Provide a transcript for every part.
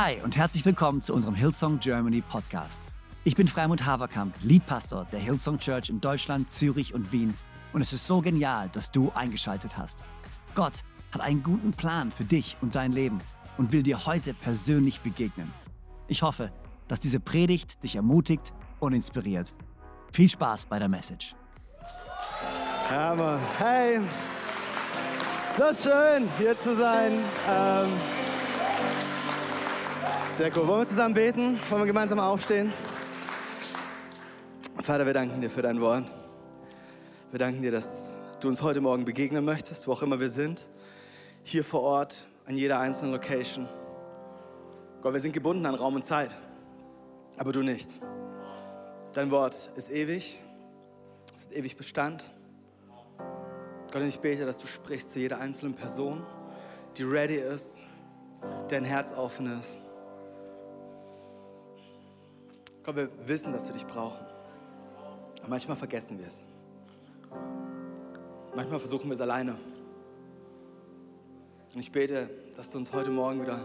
Hi und herzlich willkommen zu unserem Hillsong Germany Podcast. Ich bin Freimund Haverkamp, Leadpastor der Hillsong Church in Deutschland, Zürich und Wien und es ist so genial, dass du eingeschaltet hast. Gott hat einen guten Plan für dich und dein Leben und will dir heute persönlich begegnen. Ich hoffe, dass diese Predigt dich ermutigt und inspiriert. Viel Spaß bei der Message. Hammer. Hey, so schön hier zu sein. Ähm, sehr cool. Wollen wir zusammen beten? Wollen wir gemeinsam aufstehen? Vater, wir danken dir für dein Wort. Wir danken dir, dass du uns heute Morgen begegnen möchtest, wo auch immer wir sind. Hier vor Ort, an jeder einzelnen Location. Gott, wir sind gebunden an Raum und Zeit, aber du nicht. Dein Wort ist ewig, es ist ewig Bestand. Gott, ich bete, dass du sprichst zu jeder einzelnen Person, die ready ist, deren Herz offen ist. Gott, wir wissen, dass wir dich brauchen. Aber manchmal vergessen wir es. Manchmal versuchen wir es alleine. Und ich bete, dass du uns heute Morgen wieder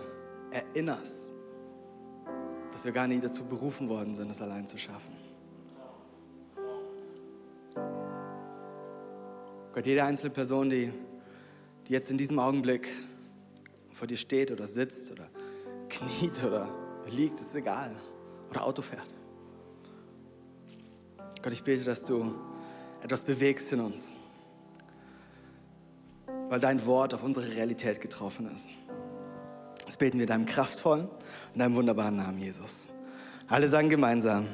erinnerst, dass wir gar nicht dazu berufen worden sind, es allein zu schaffen. Gott, jede einzelne Person, die, die jetzt in diesem Augenblick vor dir steht oder sitzt oder kniet oder liegt, ist egal. Oder Auto fährt. Gott, ich bete, dass du etwas bewegst in uns, weil dein Wort auf unsere Realität getroffen ist. Das beten wir in deinem kraftvollen und deinem wunderbaren Namen, Jesus. Alle sagen gemeinsam.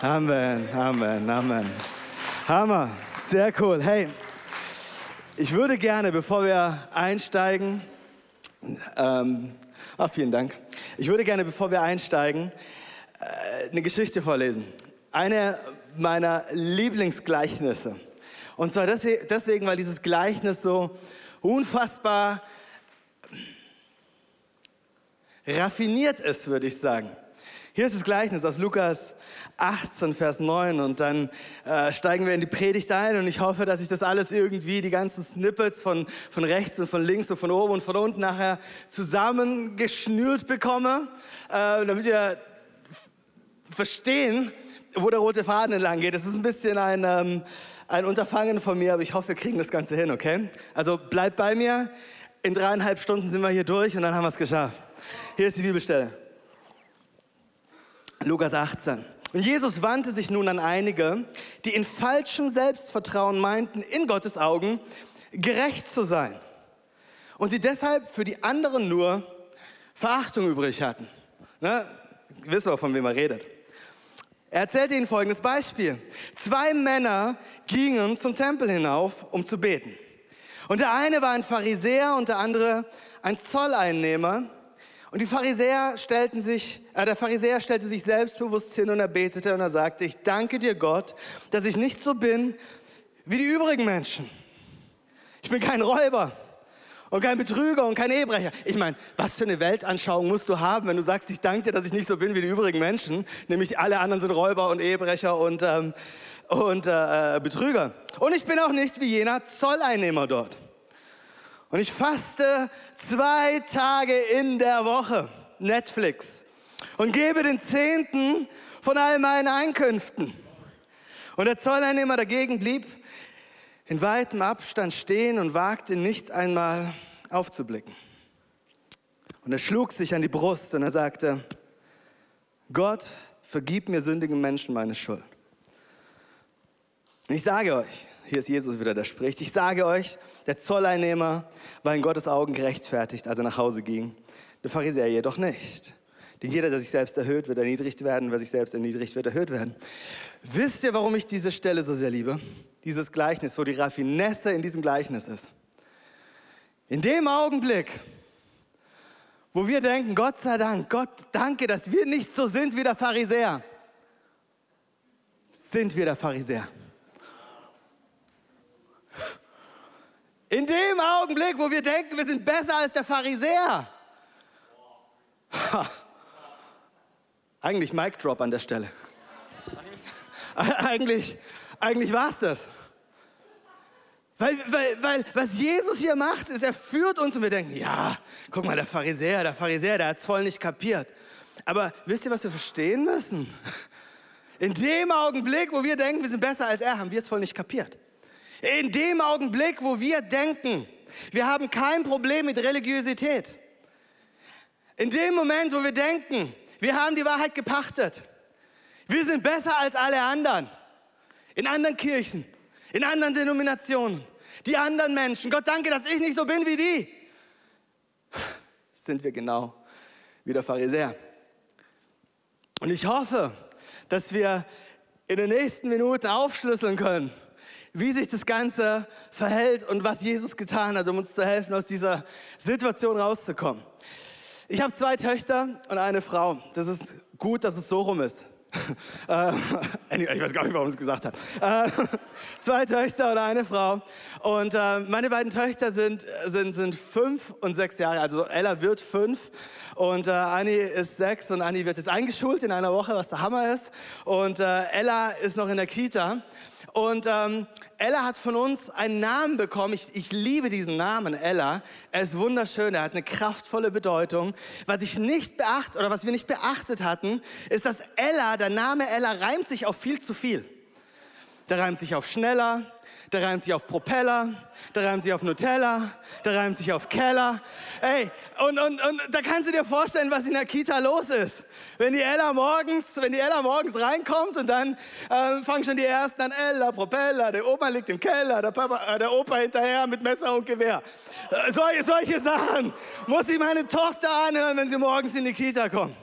Amen, Amen, Amen. Hammer, sehr cool. Hey, ich würde gerne, bevor wir einsteigen, ähm, ach, vielen Dank. Ich würde gerne, bevor wir einsteigen, äh, eine Geschichte vorlesen. Eine meiner Lieblingsgleichnisse. Und zwar deswegen, weil dieses Gleichnis so unfassbar raffiniert ist, würde ich sagen. Hier ist das Gleichnis aus Lukas 18, Vers 9 und dann äh, steigen wir in die Predigt ein und ich hoffe, dass ich das alles irgendwie, die ganzen Snippets von, von rechts und von links und von oben und von unten nachher zusammengeschnürt bekomme, äh, damit wir verstehen, wo der rote Faden entlang geht. Das ist ein bisschen ein, ähm, ein Unterfangen von mir, aber ich hoffe, wir kriegen das Ganze hin, okay? Also bleibt bei mir. In dreieinhalb Stunden sind wir hier durch und dann haben wir es geschafft. Hier ist die Bibelstelle. Lukas 18. Und Jesus wandte sich nun an einige, die in falschem Selbstvertrauen meinten, in Gottes Augen gerecht zu sein. Und die deshalb für die anderen nur Verachtung übrig hatten. Ne? Wissen wir, von wem er redet. Er erzählte ihnen folgendes Beispiel. Zwei Männer gingen zum Tempel hinauf, um zu beten. Und der eine war ein Pharisäer und der andere ein Zolleinnehmer. Und die Pharisäer stellten sich, äh, der Pharisäer stellte sich selbstbewusst hin und er betete und er sagte, ich danke dir Gott, dass ich nicht so bin wie die übrigen Menschen. Ich bin kein Räuber und kein Betrüger und kein Ehebrecher. Ich meine, was für eine Weltanschauung musst du haben, wenn du sagst, ich danke dir, dass ich nicht so bin wie die übrigen Menschen, nämlich alle anderen sind Räuber und Ehebrecher und, ähm, und äh, Betrüger. Und ich bin auch nicht wie jener Zolleinnehmer dort. Und ich faste zwei Tage in der Woche, Netflix, und gebe den Zehnten von all meinen Einkünften. Und der Zolleinnehmer dagegen blieb in weitem Abstand stehen und wagte nicht einmal aufzublicken. Und er schlug sich an die Brust und er sagte, Gott, vergib mir sündigen Menschen meine Schuld. Ich sage euch, hier ist Jesus wieder, der spricht, ich sage euch, der Zolleinnehmer war in Gottes Augen gerechtfertigt, als er nach Hause ging. Der Pharisäer jedoch nicht. Denn jeder, der sich selbst erhöht, wird erniedrigt werden. Wer sich selbst erniedrigt, wird erhöht werden. Wisst ihr, warum ich diese Stelle so sehr liebe? Dieses Gleichnis, wo die Raffinesse in diesem Gleichnis ist. In dem Augenblick, wo wir denken, Gott sei Dank, Gott danke, dass wir nicht so sind wie der Pharisäer, sind wir der Pharisäer. In dem Augenblick, wo wir denken, wir sind besser als der Pharisäer. Ha. Eigentlich Mic Drop an der Stelle. Eigentlich, eigentlich war es das. Weil, weil, weil was Jesus hier macht, ist, er führt uns und wir denken, ja, guck mal, der Pharisäer, der Pharisäer, der hat es voll nicht kapiert. Aber wisst ihr, was wir verstehen müssen? In dem Augenblick, wo wir denken, wir sind besser als er, haben wir es voll nicht kapiert. In dem Augenblick, wo wir denken, wir haben kein Problem mit Religiosität. In dem Moment, wo wir denken, wir haben die Wahrheit gepachtet. Wir sind besser als alle anderen. In anderen Kirchen, in anderen Denominationen, die anderen Menschen. Gott danke, dass ich nicht so bin wie die. Sind wir genau wie der Pharisäer. Und ich hoffe, dass wir in den nächsten Minuten aufschlüsseln können, wie sich das Ganze verhält und was Jesus getan hat, um uns zu helfen, aus dieser Situation rauszukommen. Ich habe zwei Töchter und eine Frau. Das ist gut, dass es so rum ist. Äh, ich weiß gar nicht, warum ich es gesagt habe. Äh, zwei Töchter und eine Frau. Und äh, meine beiden Töchter sind, sind, sind fünf und sechs Jahre. Also Ella wird fünf und Annie ist sechs und Annie wird jetzt eingeschult in einer Woche, was der Hammer ist. Und Ella ist noch in der Kita. Und ähm, Ella hat von uns einen Namen bekommen. Ich, ich liebe diesen Namen, Ella. Er ist wunderschön, er hat eine kraftvolle Bedeutung. Was ich nicht beacht oder was wir nicht beachtet hatten, ist, dass Ella, der Name Ella reimt sich auf viel zu viel. Der reimt sich auf schneller, der reimt sich auf Propeller, der reimt sich auf Nutella, der reimt sich auf Keller. Ey, und, und, und da kannst du dir vorstellen, was in der Kita los ist. Wenn die Ella morgens, wenn die Ella morgens reinkommt und dann äh, fangen schon die Ersten an, Ella, Propeller, der Oma liegt im Keller, der, Papa, äh, der Opa hinterher mit Messer und Gewehr. Äh, solche, solche Sachen muss ich meine Tochter anhören, wenn sie morgens in die Kita kommt.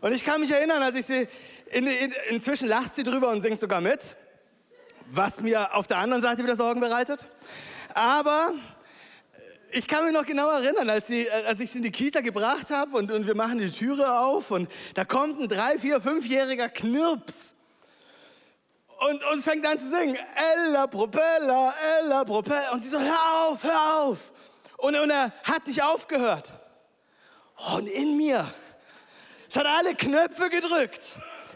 Und ich kann mich erinnern, als ich sie, in, in, inzwischen lacht sie drüber und singt sogar mit was mir auf der anderen Seite wieder Sorgen bereitet. Aber äh, ich kann mich noch genau erinnern, als, sie, äh, als ich sie in die Kita gebracht habe und, und wir machen die Türe auf und da kommt ein drei, vier, fünfjähriger Knirps und, und fängt an zu singen, Ella Propeller, Ella Propeller. Und sie so, hör auf, hör auf. Und, und er hat nicht aufgehört. Und in mir, es hat alle Knöpfe gedrückt.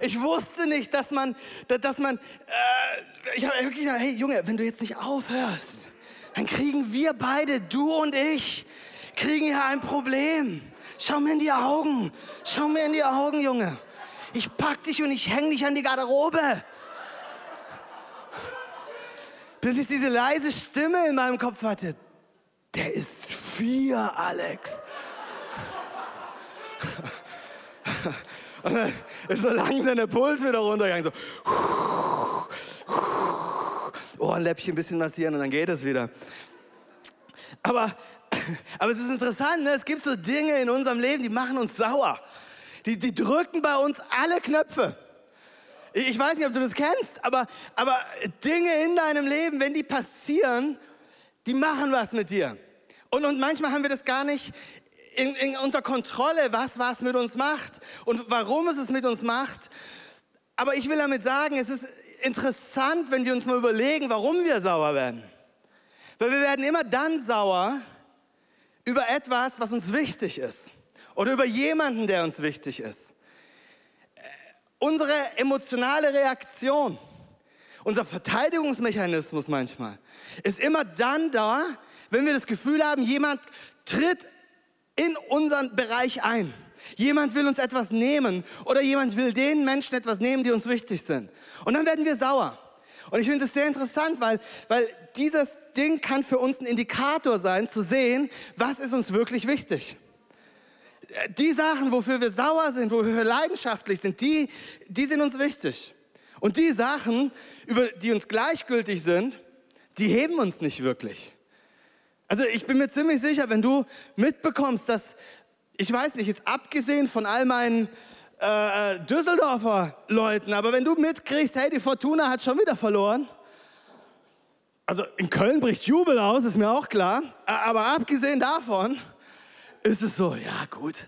Ich wusste nicht, dass man, dass man, äh, ich habe wirklich gesagt, hey Junge, wenn du jetzt nicht aufhörst, dann kriegen wir beide, du und ich, kriegen hier ein Problem. Schau mir in die Augen, schau mir in die Augen, Junge. Ich pack dich und ich häng dich an die Garderobe. Bis ich diese leise Stimme in meinem Kopf hatte. Der ist vier, Alex. Und ist so langsam der Puls wieder runtergegangen. So. Ohrenläppchen ein bisschen massieren und dann geht es wieder. Aber, aber es ist interessant, ne? es gibt so Dinge in unserem Leben, die machen uns sauer. Die, die drücken bei uns alle Knöpfe. Ich weiß nicht, ob du das kennst, aber, aber Dinge in deinem Leben, wenn die passieren, die machen was mit dir. Und, und manchmal haben wir das gar nicht in, in, unter Kontrolle, was was mit uns macht und warum es es mit uns macht. Aber ich will damit sagen, es ist interessant, wenn wir uns mal überlegen, warum wir sauer werden. Weil wir werden immer dann sauer über etwas, was uns wichtig ist. Oder über jemanden, der uns wichtig ist. Äh, unsere emotionale Reaktion, unser Verteidigungsmechanismus manchmal, ist immer dann da, wenn wir das Gefühl haben, jemand tritt in unseren Bereich ein. Jemand will uns etwas nehmen oder jemand will den Menschen etwas nehmen, die uns wichtig sind. Und dann werden wir sauer. Und ich finde es sehr interessant, weil, weil dieses Ding kann für uns ein Indikator sein, zu sehen, was ist uns wirklich wichtig. Die Sachen, wofür wir sauer sind, wofür wir leidenschaftlich sind, die, die sind uns wichtig. Und die Sachen, über die uns gleichgültig sind, die heben uns nicht wirklich. Also ich bin mir ziemlich sicher, wenn du mitbekommst, dass, ich weiß nicht, jetzt abgesehen von all meinen äh, Düsseldorfer Leuten, aber wenn du mitkriegst, hey, die Fortuna hat schon wieder verloren, also in Köln bricht Jubel aus, ist mir auch klar, aber abgesehen davon ist es so, ja gut,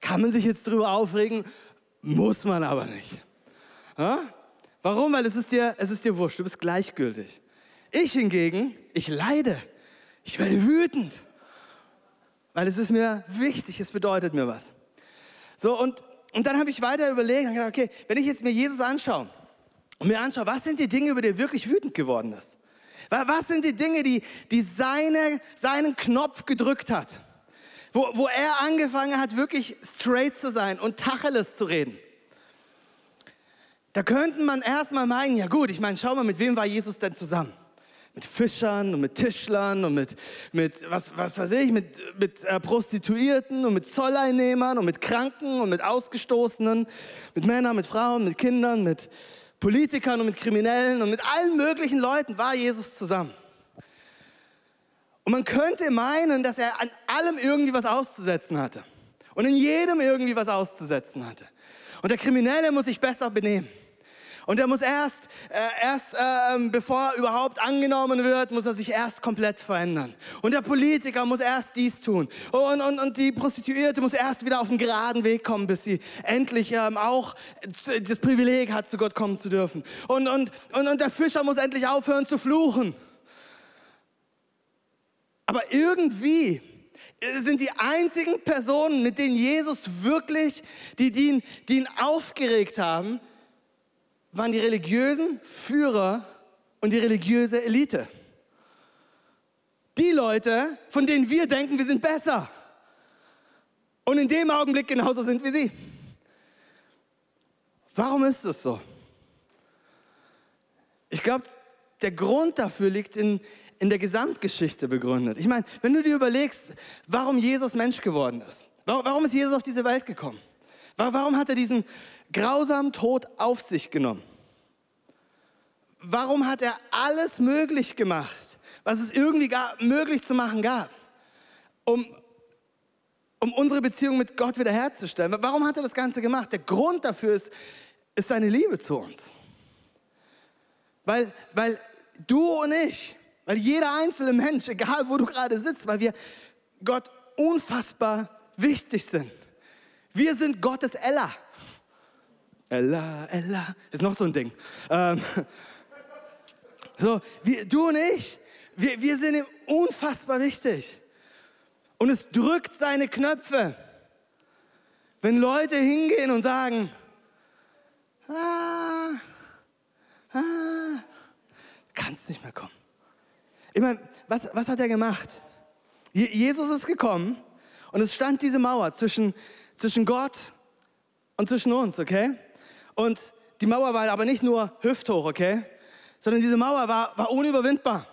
kann man sich jetzt drüber aufregen, muss man aber nicht. Ja? Warum? Weil es ist, dir, es ist dir wurscht, du bist gleichgültig. Ich hingegen, ich leide. Ich werde wütend, weil es ist mir wichtig, es bedeutet mir was. So, und, und dann habe ich weiter überlegt und gedacht, okay, wenn ich jetzt mir Jesus anschaue und mir anschaue, was sind die Dinge, über die er wirklich wütend geworden ist? Was sind die Dinge, die, die seine, seinen Knopf gedrückt hat? Wo, wo er angefangen hat, wirklich straight zu sein und Tacheles zu reden. Da könnte man erstmal meinen, ja gut, ich meine, schau mal, mit wem war Jesus denn zusammen? Mit Fischern und mit Tischlern und mit, mit was, was weiß ich, mit, mit äh, Prostituierten und mit Zolleinnehmern und mit Kranken und mit Ausgestoßenen, mit Männern, mit Frauen, mit Kindern, mit Politikern und mit Kriminellen und mit allen möglichen Leuten war Jesus zusammen. Und man könnte meinen, dass er an allem irgendwie was auszusetzen hatte. Und in jedem irgendwie was auszusetzen hatte. Und der Kriminelle muss sich besser benehmen. Und er muss erst, äh, erst äh, bevor er überhaupt angenommen wird, muss er sich erst komplett verändern. Und der Politiker muss erst dies tun. Und, und, und die Prostituierte muss erst wieder auf den geraden Weg kommen, bis sie endlich ähm, auch das Privileg hat, zu Gott kommen zu dürfen. Und, und, und, und der Fischer muss endlich aufhören zu fluchen. Aber irgendwie sind die einzigen Personen, mit denen Jesus wirklich, die, die, ihn, die ihn aufgeregt haben, waren die religiösen Führer und die religiöse Elite. Die Leute, von denen wir denken, wir sind besser. Und in dem Augenblick genauso sind wie sie. Warum ist das so? Ich glaube, der Grund dafür liegt in, in der Gesamtgeschichte begründet. Ich meine, wenn du dir überlegst, warum Jesus Mensch geworden ist, warum ist Jesus auf diese Welt gekommen? Warum hat er diesen grausamen Tod auf sich genommen? Warum hat er alles möglich gemacht, was es irgendwie gar, möglich zu machen gab, um, um unsere Beziehung mit Gott wiederherzustellen? Warum hat er das Ganze gemacht? Der Grund dafür ist, ist seine Liebe zu uns. Weil, weil du und ich, weil jeder einzelne Mensch, egal wo du gerade sitzt, weil wir Gott unfassbar wichtig sind. Wir sind Gottes Ella. Ella, Ella, ist noch so ein Ding. Ähm, so, wir, du und ich, wir, wir sind ihm unfassbar wichtig. Und es drückt seine Knöpfe, wenn Leute hingehen und sagen, ah, ah, kannst nicht mehr kommen. Ich meine, was, was hat er gemacht? Jesus ist gekommen und es stand diese Mauer zwischen, zwischen Gott und zwischen uns, okay? Und die Mauer war aber nicht nur hüfthoch, okay? Sondern diese Mauer war, war unüberwindbar.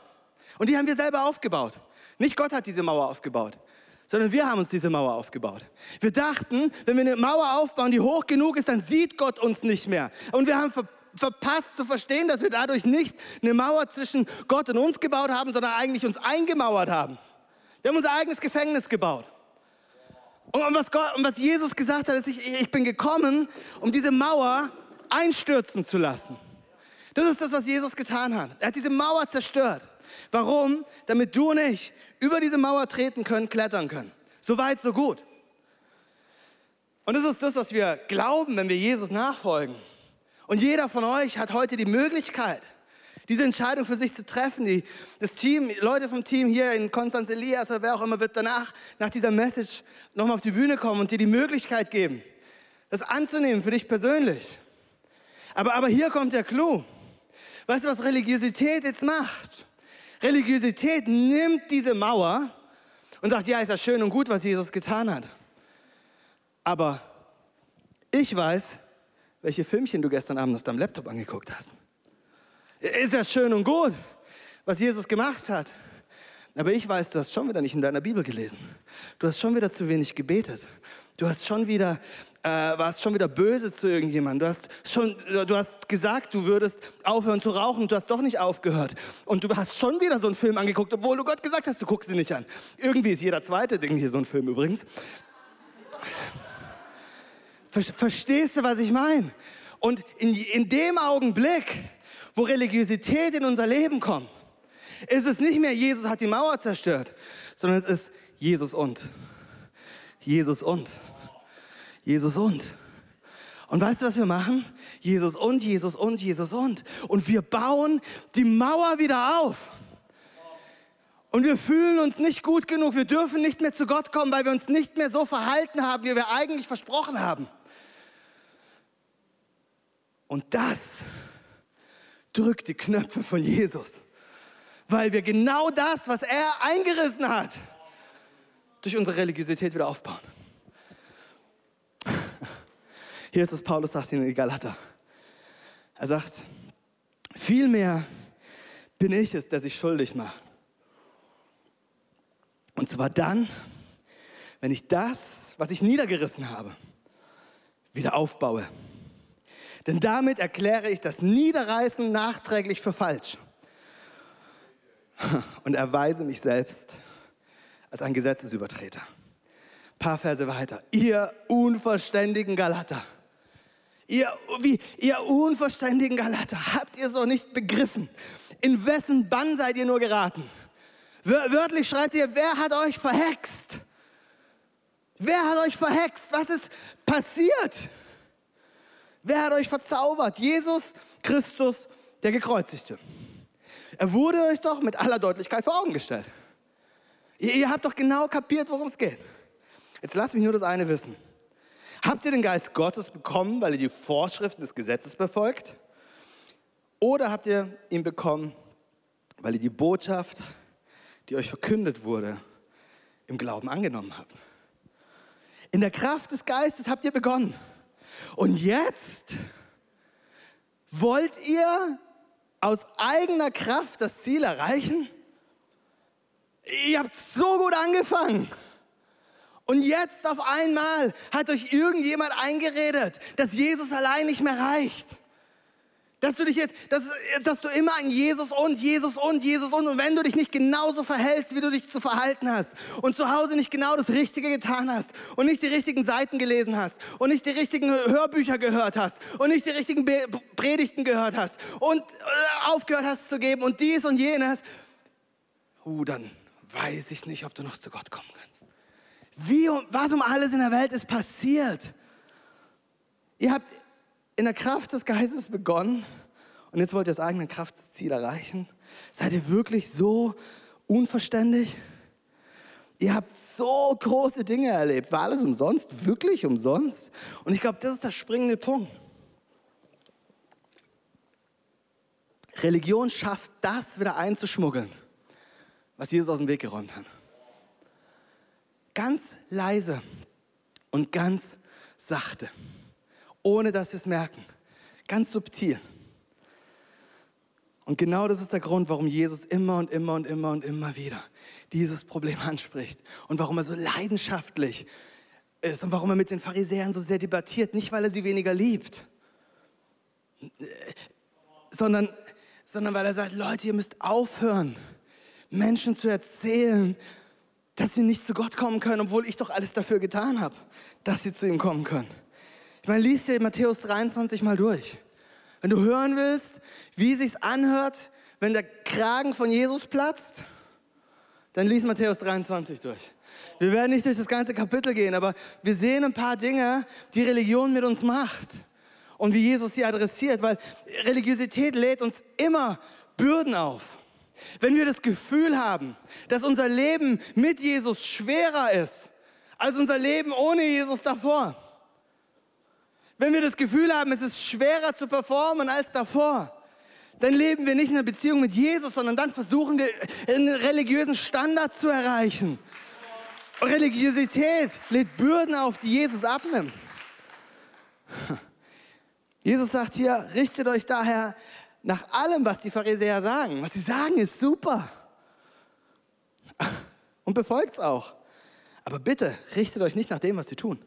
Und die haben wir selber aufgebaut. Nicht Gott hat diese Mauer aufgebaut, sondern wir haben uns diese Mauer aufgebaut. Wir dachten, wenn wir eine Mauer aufbauen, die hoch genug ist, dann sieht Gott uns nicht mehr. Und wir haben ver verpasst zu verstehen, dass wir dadurch nicht eine Mauer zwischen Gott und uns gebaut haben, sondern eigentlich uns eingemauert haben. Wir haben unser eigenes Gefängnis gebaut. Und was, Gott, und was Jesus gesagt hat, ist, ich, ich bin gekommen, um diese Mauer einstürzen zu lassen. Das ist das, was Jesus getan hat. Er hat diese Mauer zerstört. Warum? Damit du und ich über diese Mauer treten können, klettern können. So weit, so gut. Und das ist das, was wir glauben, wenn wir Jesus nachfolgen. Und jeder von euch hat heute die Möglichkeit, diese Entscheidung für sich zu treffen. Die, das Team, Leute vom Team hier in Konstanz Elias oder wer auch immer wird danach, nach dieser Message nochmal auf die Bühne kommen und dir die Möglichkeit geben, das anzunehmen für dich persönlich. Aber, aber hier kommt der Clou. Weißt du, was Religiosität jetzt macht? Religiosität nimmt diese Mauer und sagt, ja, ist ja schön und gut, was Jesus getan hat. Aber ich weiß, welche Filmchen du gestern Abend auf deinem Laptop angeguckt hast. Ist ja schön und gut, was Jesus gemacht hat. Aber ich weiß, du hast schon wieder nicht in deiner Bibel gelesen. Du hast schon wieder zu wenig gebetet. Du hast schon wieder, äh, warst schon wieder böse zu irgendjemandem. Du hast, schon, du hast gesagt, du würdest aufhören zu rauchen. Du hast doch nicht aufgehört. Und du hast schon wieder so einen Film angeguckt, obwohl du Gott gesagt hast, du guckst ihn nicht an. Irgendwie ist jeder zweite Ding hier so ein Film übrigens. Verstehst du, was ich meine? Und in, in dem Augenblick, wo Religiosität in unser Leben kommt, ist es nicht mehr, Jesus hat die Mauer zerstört, sondern es ist Jesus und. Jesus und. Jesus und. Und weißt du, was wir machen? Jesus und, Jesus und, Jesus und. Und wir bauen die Mauer wieder auf. Und wir fühlen uns nicht gut genug. Wir dürfen nicht mehr zu Gott kommen, weil wir uns nicht mehr so verhalten haben, wie wir eigentlich versprochen haben. Und das drückt die Knöpfe von Jesus. weil wir genau das, was er eingerissen hat, durch unsere Religiosität wieder aufbauen. Hier ist es, Paulus sagt in Galater. Er sagt, vielmehr bin ich es, der sich schuldig macht. Und zwar dann, wenn ich das, was ich niedergerissen habe, wieder aufbaue. Denn damit erkläre ich das Niederreißen nachträglich für falsch und erweise mich selbst als ein Gesetzesübertreter. Ein paar Verse weiter. Ihr unverständigen Galater. Ihr, wie, ihr unverständigen Galater, habt ihr so nicht begriffen? In wessen Bann seid ihr nur geraten? Wörtlich schreibt ihr, wer hat euch verhext? Wer hat euch verhext? Was ist passiert? Wer hat euch verzaubert? Jesus Christus, der Gekreuzigte. Er wurde euch doch mit aller Deutlichkeit vor Augen gestellt. Ihr, ihr habt doch genau kapiert, worum es geht. Jetzt lasst mich nur das eine wissen. Habt ihr den Geist Gottes bekommen, weil ihr die Vorschriften des Gesetzes befolgt? Oder habt ihr ihn bekommen, weil ihr die Botschaft, die euch verkündet wurde, im Glauben angenommen habt? In der Kraft des Geistes habt ihr begonnen. Und jetzt wollt ihr aus eigener Kraft das Ziel erreichen? Ihr habt so gut angefangen. Und jetzt auf einmal hat euch irgendjemand eingeredet, dass Jesus allein nicht mehr reicht. Dass du dich jetzt, dass, dass du immer an Jesus und Jesus und Jesus und und wenn du dich nicht genauso verhältst, wie du dich zu verhalten hast und zu Hause nicht genau das Richtige getan hast und nicht die richtigen Seiten gelesen hast und nicht die richtigen Hörbücher gehört hast und nicht die richtigen Predigten gehört hast und äh, aufgehört hast zu geben und dies und jenes, uh, dann weiß ich nicht, ob du noch zu Gott kommen kannst. Wie, was um alles in der Welt ist passiert? Ihr habt in der Kraft des Geistes begonnen und jetzt wollt ihr das eigene Kraftziel erreichen? Seid ihr wirklich so unverständlich? Ihr habt so große Dinge erlebt. War alles umsonst? Wirklich umsonst? Und ich glaube, das ist der springende Punkt. Religion schafft das wieder einzuschmuggeln, was Jesus aus dem Weg geräumt hat. Ganz leise und ganz sachte ohne dass wir es merken. Ganz subtil. Und genau das ist der Grund, warum Jesus immer und immer und immer und immer wieder dieses Problem anspricht und warum er so leidenschaftlich ist und warum er mit den Pharisäern so sehr debattiert. Nicht, weil er sie weniger liebt, sondern, sondern weil er sagt, Leute, ihr müsst aufhören, Menschen zu erzählen, dass sie nicht zu Gott kommen können, obwohl ich doch alles dafür getan habe, dass sie zu ihm kommen können. Ich meine, lies dir Matthäus 23 mal durch. Wenn du hören willst, wie sich's anhört, wenn der Kragen von Jesus platzt, dann lies Matthäus 23 durch. Wir werden nicht durch das ganze Kapitel gehen, aber wir sehen ein paar Dinge, die Religion mit uns macht und wie Jesus sie adressiert, weil Religiosität lädt uns immer Bürden auf. Wenn wir das Gefühl haben, dass unser Leben mit Jesus schwerer ist als unser Leben ohne Jesus davor, wenn wir das Gefühl haben, es ist schwerer zu performen als davor, dann leben wir nicht in einer Beziehung mit Jesus, sondern dann versuchen wir, einen religiösen Standard zu erreichen. Religiosität lädt Bürden auf, die Jesus abnimmt. Jesus sagt hier, richtet euch daher nach allem, was die Pharisäer sagen. Was sie sagen, ist super. Und befolgt es auch. Aber bitte richtet euch nicht nach dem, was sie tun.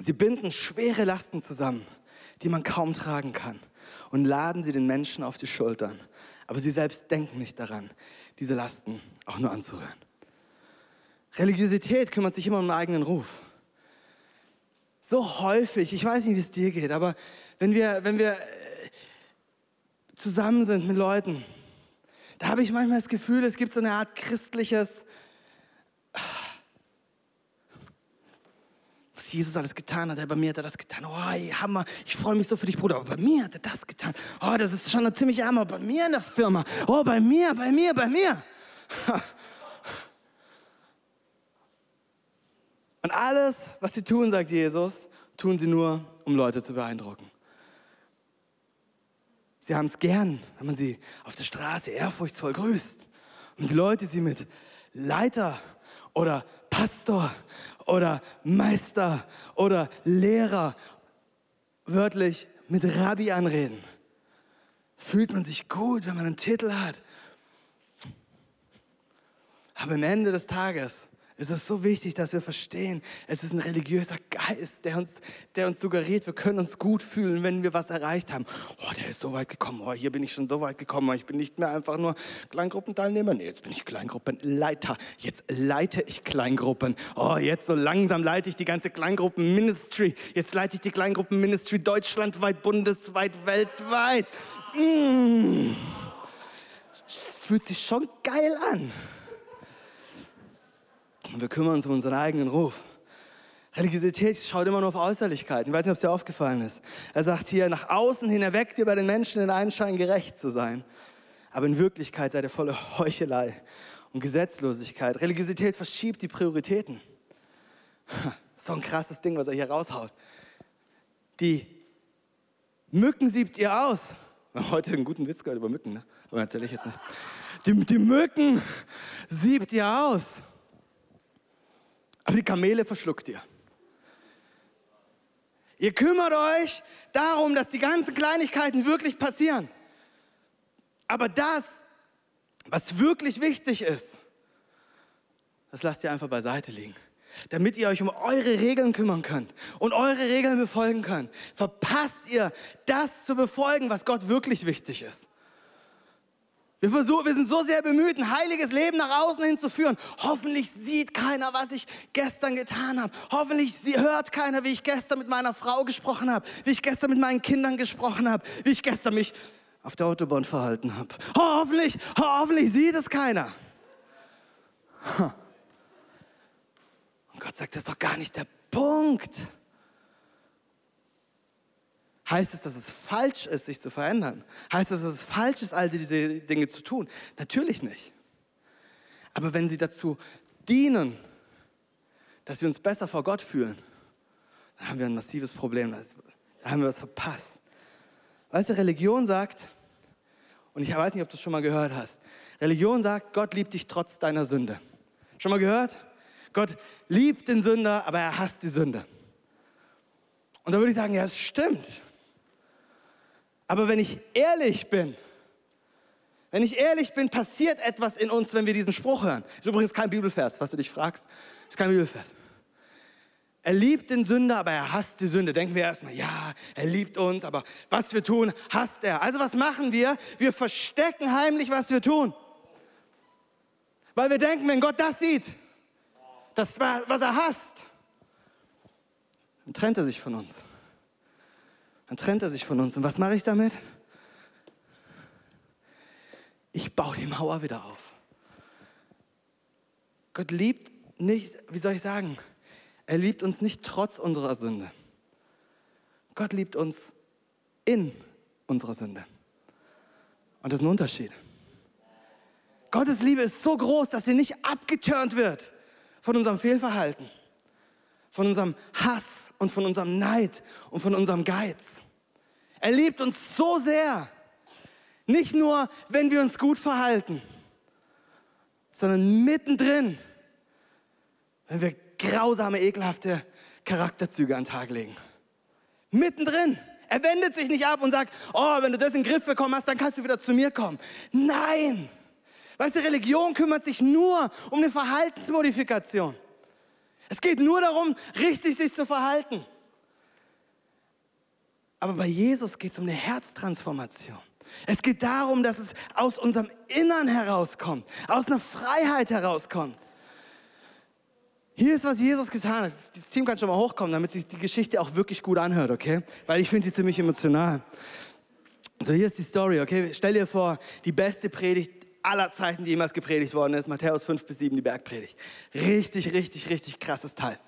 Sie binden schwere Lasten zusammen, die man kaum tragen kann und laden sie den Menschen auf die Schultern. Aber sie selbst denken nicht daran, diese Lasten auch nur anzuhören. Religiosität kümmert sich immer um den eigenen Ruf. So häufig, ich weiß nicht, wie es dir geht, aber wenn wir, wenn wir äh, zusammen sind mit Leuten, da habe ich manchmal das Gefühl, es gibt so eine Art christliches, Jesus alles getan hat. bei mir hat er das getan. Oh, ey, Hammer. Ich freue mich so für dich, Bruder. Aber bei mir hat er das getan. Oh, das ist schon eine ziemliche Hammer. Bei mir in der Firma. Oh, bei mir, bei mir, bei mir. Und alles, was sie tun, sagt Jesus, tun sie nur, um Leute zu beeindrucken. Sie haben es gern, wenn man sie auf der Straße ehrfurchtsvoll grüßt. Und die Leute sie mit Leiter oder Pastor oder Meister oder Lehrer wörtlich mit Rabbi anreden. Fühlt man sich gut, wenn man einen Titel hat. Aber am Ende des Tages es ist so wichtig, dass wir verstehen, es ist ein religiöser Geist, der uns, der uns suggeriert, wir können uns gut fühlen, wenn wir was erreicht haben. Oh, der ist so weit gekommen, oh, hier bin ich schon so weit gekommen, ich bin nicht mehr einfach nur Kleingruppenteilnehmer, nee, jetzt bin ich Kleingruppenleiter, jetzt leite ich Kleingruppen. Oh, jetzt so langsam leite ich die ganze Kleingruppenministry, jetzt leite ich die Kleingruppenministry deutschlandweit, bundesweit, weltweit. Mmh. fühlt sich schon geil an. Und wir kümmern uns um unseren eigenen Ruf. Religiosität schaut immer nur auf Äußerlichkeiten. Ich weiß nicht, ob es dir aufgefallen ist. Er sagt hier, nach außen hin erweckt ihr bei den Menschen den Einschein, gerecht zu sein. Aber in Wirklichkeit seid ihr voller Heuchelei und Gesetzlosigkeit. Religiosität verschiebt die Prioritäten. So ein krasses Ding, was er hier raushaut. Die Mücken siebt ihr aus. Heute einen guten Witz gehört über Mücken, ne? aber erzähle ich jetzt nicht. Die, die Mücken siebt ihr aus. Aber die Kamele verschluckt ihr. Ihr kümmert euch darum, dass die ganzen Kleinigkeiten wirklich passieren. Aber das, was wirklich wichtig ist, das lasst ihr einfach beiseite liegen. Damit ihr euch um eure Regeln kümmern könnt und eure Regeln befolgen könnt, verpasst ihr das zu befolgen, was Gott wirklich wichtig ist. Wir, versuchen, wir sind so sehr bemüht, ein heiliges Leben nach außen hin zu führen. Hoffentlich sieht keiner, was ich gestern getan habe. Hoffentlich hört keiner, wie ich gestern mit meiner Frau gesprochen habe, wie ich gestern mit meinen Kindern gesprochen habe, wie ich gestern mich auf der Autobahn verhalten habe. Hoffentlich, hoffentlich sieht es keiner. Und Gott sagt, das ist doch gar nicht der Punkt. Heißt es, dass es falsch ist, sich zu verändern? Heißt es, dass es falsch ist, all diese Dinge zu tun? Natürlich nicht. Aber wenn sie dazu dienen, dass wir uns besser vor Gott fühlen, dann haben wir ein massives Problem. Da haben wir was verpasst. Weißt du, Religion sagt, und ich weiß nicht, ob du es schon mal gehört hast, Religion sagt, Gott liebt dich trotz deiner Sünde. Schon mal gehört? Gott liebt den Sünder, aber er hasst die Sünde. Und da würde ich sagen, ja, es stimmt. Aber wenn ich ehrlich bin, wenn ich ehrlich bin, passiert etwas in uns, wenn wir diesen Spruch hören. Ist übrigens kein Bibelvers, was du dich fragst. Ist kein Bibelvers. Er liebt den Sünder, aber er hasst die Sünde. Denken wir erstmal, ja, er liebt uns, aber was wir tun, hasst er. Also was machen wir? Wir verstecken heimlich, was wir tun. Weil wir denken, wenn Gott das sieht, das, was er hasst, dann trennt er sich von uns. Dann trennt er sich von uns. Und was mache ich damit? Ich baue die Mauer wieder auf. Gott liebt nicht, wie soll ich sagen, er liebt uns nicht trotz unserer Sünde. Gott liebt uns in unserer Sünde. Und das ist ein Unterschied. Gottes Liebe ist so groß, dass sie nicht abgeturnt wird von unserem Fehlverhalten von unserem Hass und von unserem Neid und von unserem Geiz. Er liebt uns so sehr. Nicht nur, wenn wir uns gut verhalten, sondern mittendrin, wenn wir grausame, ekelhafte Charakterzüge an den Tag legen. Mittendrin. Er wendet sich nicht ab und sagt, oh, wenn du das in den Griff bekommen hast, dann kannst du wieder zu mir kommen. Nein. Weißt du, Religion kümmert sich nur um eine Verhaltensmodifikation. Es geht nur darum, richtig sich zu verhalten. Aber bei Jesus geht es um eine Herztransformation. Es geht darum, dass es aus unserem Innern herauskommt, aus einer Freiheit herauskommt. Hier ist, was Jesus getan hat. Das Team kann schon mal hochkommen, damit sich die Geschichte auch wirklich gut anhört, okay? Weil ich finde sie ziemlich emotional. So, hier ist die Story, okay? Stell dir vor, die beste Predigt aller Zeiten, die jemals gepredigt worden ist. Matthäus 5 bis 7, die Bergpredigt. Richtig, richtig, richtig krasses Teil.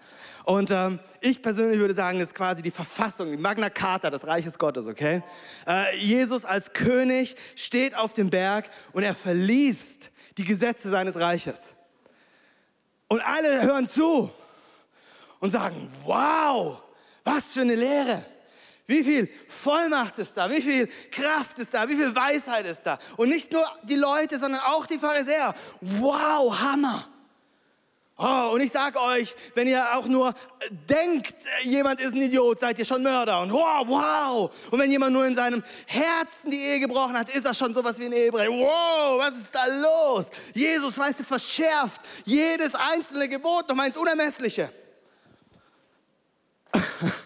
Und ähm, ich persönlich würde sagen, das ist quasi die Verfassung, die Magna Carta des Reiches Gottes, okay? Äh, Jesus als König steht auf dem Berg und er verliest die Gesetze seines Reiches. Und alle hören zu und sagen, wow, was für eine Lehre. Wie viel Vollmacht ist da? Wie viel Kraft ist da? Wie viel Weisheit ist da? Und nicht nur die Leute, sondern auch die Pharisäer. Wow, Hammer! Oh, und ich sage euch, wenn ihr auch nur denkt, jemand ist ein Idiot, seid ihr schon Mörder. Und wow, wow. Und wenn jemand nur in seinem Herzen die Ehe gebrochen hat, ist er schon sowas wie ein Ehebrecher. Wow, was ist da los? Jesus, weißt du, verschärft jedes einzelne Gebot nochmal ins Unermessliche.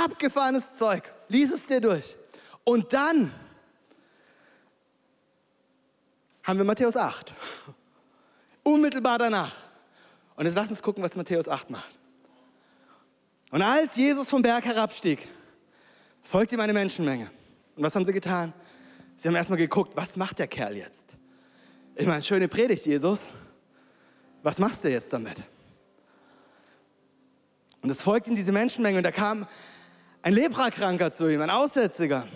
Abgefahrenes Zeug. Lies es dir durch. Und dann haben wir Matthäus 8. Unmittelbar danach. Und jetzt lass uns gucken, was Matthäus 8 macht. Und als Jesus vom Berg herabstieg, folgte ihm eine Menschenmenge. Und was haben sie getan? Sie haben erstmal geguckt, was macht der Kerl jetzt? Ich meine, schöne Predigt, Jesus. Was machst du jetzt damit? Und es folgte ihm diese Menschenmenge und da kam ein Leprakranker zu ihm, ein Aussätziger.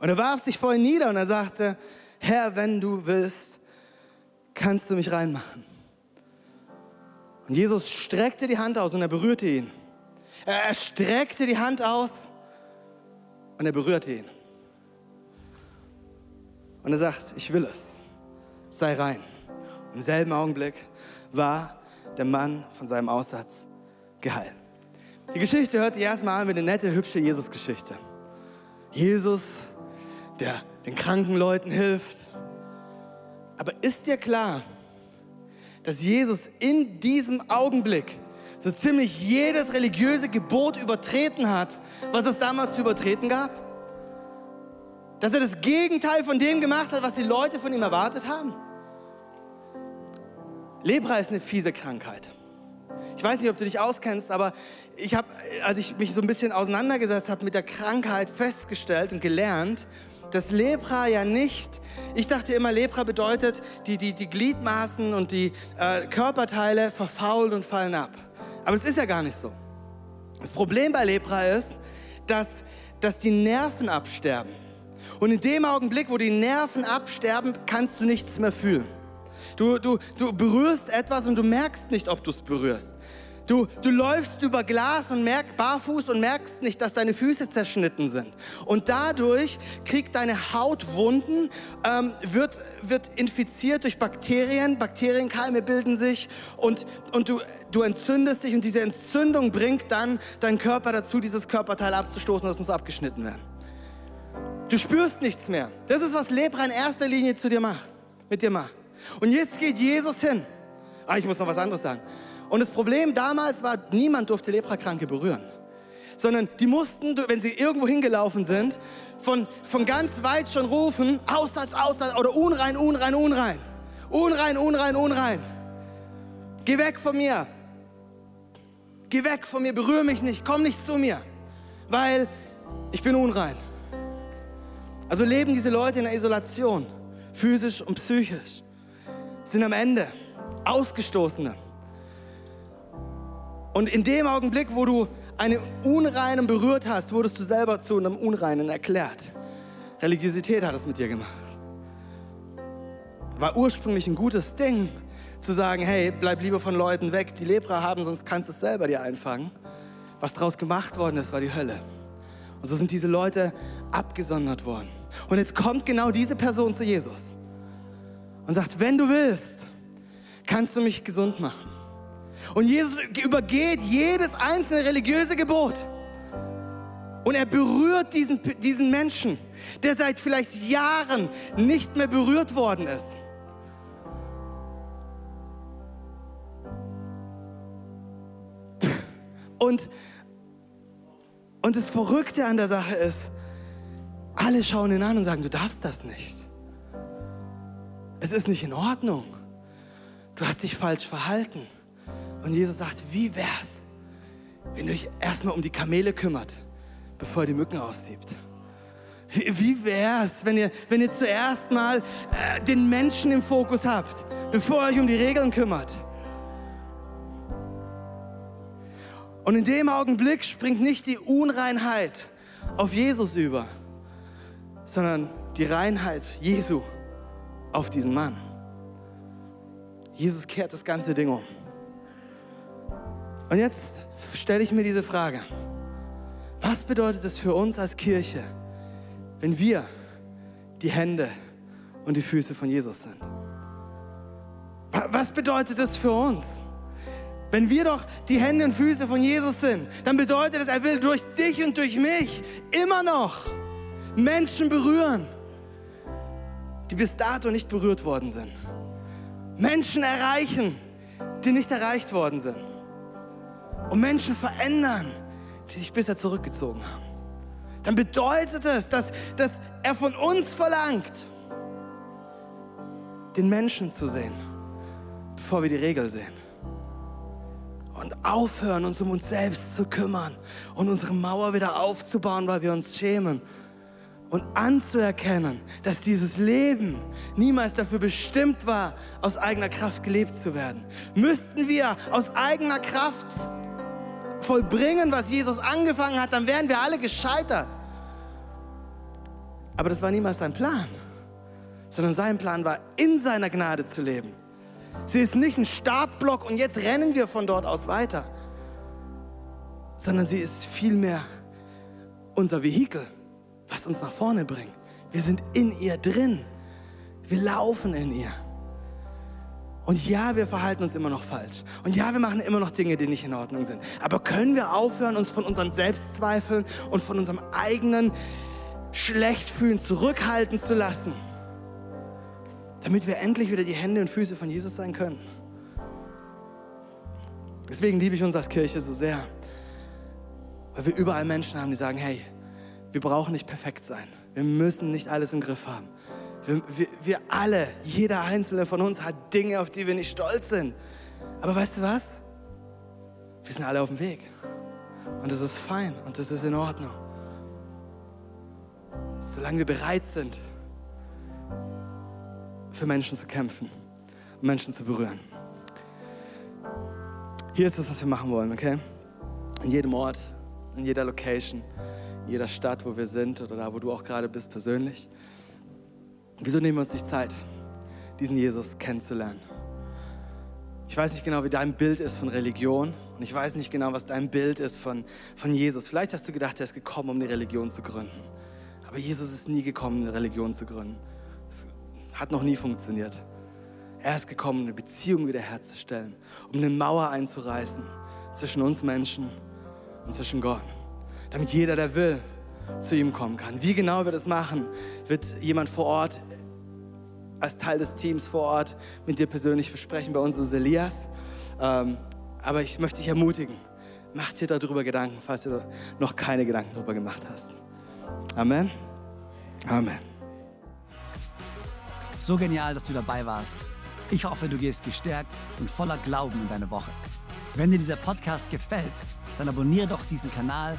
Und er warf sich vor ihn nieder und er sagte, Herr, wenn du willst, kannst du mich reinmachen. Und Jesus streckte die Hand aus und er berührte ihn. Er streckte die Hand aus und er berührte ihn. Und er sagt, ich will es, sei rein. Und Im selben Augenblick war der Mann von seinem Aussatz geheilt. Die Geschichte hört sich erstmal an wie eine nette, hübsche Jesus-Geschichte. Jesus, der den kranken Leuten hilft. Aber ist dir klar, dass Jesus in diesem Augenblick so ziemlich jedes religiöse Gebot übertreten hat, was es damals zu übertreten gab? Dass er das Gegenteil von dem gemacht hat, was die Leute von ihm erwartet haben? Lepra ist eine fiese Krankheit. Ich weiß nicht, ob du dich auskennst, aber ich habe, als ich mich so ein bisschen auseinandergesetzt habe mit der Krankheit, festgestellt und gelernt, dass Lepra ja nicht, ich dachte immer, Lepra bedeutet, die, die, die Gliedmaßen und die äh, Körperteile verfaulen und fallen ab. Aber es ist ja gar nicht so. Das Problem bei Lepra ist, dass, dass die Nerven absterben. Und in dem Augenblick, wo die Nerven absterben, kannst du nichts mehr fühlen. Du, du, du berührst etwas und du merkst nicht, ob du es berührst. Du, du läufst über Glas und merkst barfuß und merkst nicht, dass deine Füße zerschnitten sind. Und dadurch kriegt deine Haut Wunden, ähm, wird, wird infiziert durch Bakterien, Bakterienkeime bilden sich und, und du, du entzündest dich und diese Entzündung bringt dann deinen Körper dazu, dieses Körperteil abzustoßen es muss abgeschnitten werden. Du spürst nichts mehr. Das ist, was Lepra in erster Linie zu dir macht, mit dir macht. Und jetzt geht Jesus hin. Ah, ich muss noch was anderes sagen. Und das Problem damals war, niemand durfte Leprakranke berühren. Sondern die mussten, wenn sie irgendwo hingelaufen sind, von, von ganz weit schon rufen, Aussatz, Aussatz oder unrein, unrein, unrein. Unrein, unrein, unrein. Geh weg von mir. Geh weg von mir, berühre mich nicht, komm nicht zu mir, weil ich bin unrein. Also leben diese Leute in der Isolation, physisch und psychisch, sind am Ende Ausgestoßene. Und in dem Augenblick, wo du einen Unreinen berührt hast, wurdest du selber zu einem Unreinen erklärt. Religiosität hat es mit dir gemacht. War ursprünglich ein gutes Ding, zu sagen, hey, bleib lieber von Leuten weg, die Lepra haben, sonst kannst du es selber dir einfangen. Was daraus gemacht worden ist, war die Hölle. Und so sind diese Leute abgesondert worden. Und jetzt kommt genau diese Person zu Jesus und sagt, wenn du willst, kannst du mich gesund machen. Und Jesus übergeht jedes einzelne religiöse Gebot. Und er berührt diesen, diesen Menschen, der seit vielleicht Jahren nicht mehr berührt worden ist. Und, und das Verrückte an der Sache ist, alle schauen ihn an und sagen, du darfst das nicht. Es ist nicht in Ordnung. Du hast dich falsch verhalten. Und Jesus sagt, wie wär's, wenn ihr euch erstmal um die Kamele kümmert, bevor ihr die Mücken aussiebt? Wie, wär's, wenn ihr, wenn ihr zuerst mal äh, den Menschen im Fokus habt, bevor ihr euch um die Regeln kümmert? Und in dem Augenblick springt nicht die Unreinheit auf Jesus über, sondern die Reinheit Jesu auf diesen Mann. Jesus kehrt das ganze Ding um. Und jetzt stelle ich mir diese Frage. Was bedeutet es für uns als Kirche, wenn wir die Hände und die Füße von Jesus sind? Was bedeutet das für uns? Wenn wir doch die Hände und Füße von Jesus sind, dann bedeutet es, er will durch dich und durch mich immer noch Menschen berühren, die bis dato nicht berührt worden sind. Menschen erreichen, die nicht erreicht worden sind. Und Menschen verändern, die sich bisher zurückgezogen haben. Dann bedeutet es, dass, dass er von uns verlangt, den Menschen zu sehen, bevor wir die Regel sehen und aufhören, uns um uns selbst zu kümmern und unsere Mauer wieder aufzubauen, weil wir uns schämen. Und anzuerkennen, dass dieses Leben niemals dafür bestimmt war, aus eigener Kraft gelebt zu werden. Müssten wir aus eigener Kraft vollbringen, was Jesus angefangen hat, dann wären wir alle gescheitert. Aber das war niemals sein Plan, sondern sein Plan war, in seiner Gnade zu leben Sie ist nicht ein Startblock und jetzt rennen wir von dort aus weiter, sondern sie ist vielmehr unser Vehikel, was uns nach vorne bringt. Wir sind in ihr drin. Wir laufen in ihr. Und ja, wir verhalten uns immer noch falsch. Und ja, wir machen immer noch Dinge, die nicht in Ordnung sind. Aber können wir aufhören, uns von unseren Selbstzweifeln und von unserem eigenen Schlechtfühlen zurückhalten zu lassen? damit wir endlich wieder die Hände und Füße von Jesus sein können. Deswegen liebe ich uns als Kirche so sehr, weil wir überall Menschen haben, die sagen, hey, wir brauchen nicht perfekt sein. Wir müssen nicht alles im Griff haben. Wir, wir, wir alle, jeder einzelne von uns hat Dinge, auf die wir nicht stolz sind. Aber weißt du was? Wir sind alle auf dem Weg. Und das ist fein und das ist in Ordnung. Solange wir bereit sind, für Menschen zu kämpfen und Menschen zu berühren. Hier ist es, was wir machen wollen, okay? In jedem Ort, in jeder Location, jeder Stadt, wo wir sind oder da, wo du auch gerade bist persönlich. Wieso nehmen wir uns nicht Zeit, diesen Jesus kennenzulernen? Ich weiß nicht genau, wie dein Bild ist von Religion und ich weiß nicht genau, was dein Bild ist von, von Jesus. Vielleicht hast du gedacht, er ist gekommen, um eine Religion zu gründen. Aber Jesus ist nie gekommen, eine Religion zu gründen. Hat noch nie funktioniert. Er ist gekommen, eine Beziehung wiederherzustellen, um eine Mauer einzureißen zwischen uns Menschen und zwischen Gott. Damit jeder, der will, zu ihm kommen kann. Wie genau wir das machen, wird jemand vor Ort als Teil des Teams vor Ort mit dir persönlich besprechen. Bei uns ist Elias. Ähm, aber ich möchte dich ermutigen, mach dir darüber Gedanken, falls du noch keine Gedanken darüber gemacht hast. Amen. Amen. So genial, dass du dabei warst. Ich hoffe, du gehst gestärkt und voller Glauben in deine Woche. Wenn dir dieser Podcast gefällt, dann abonniere doch diesen Kanal,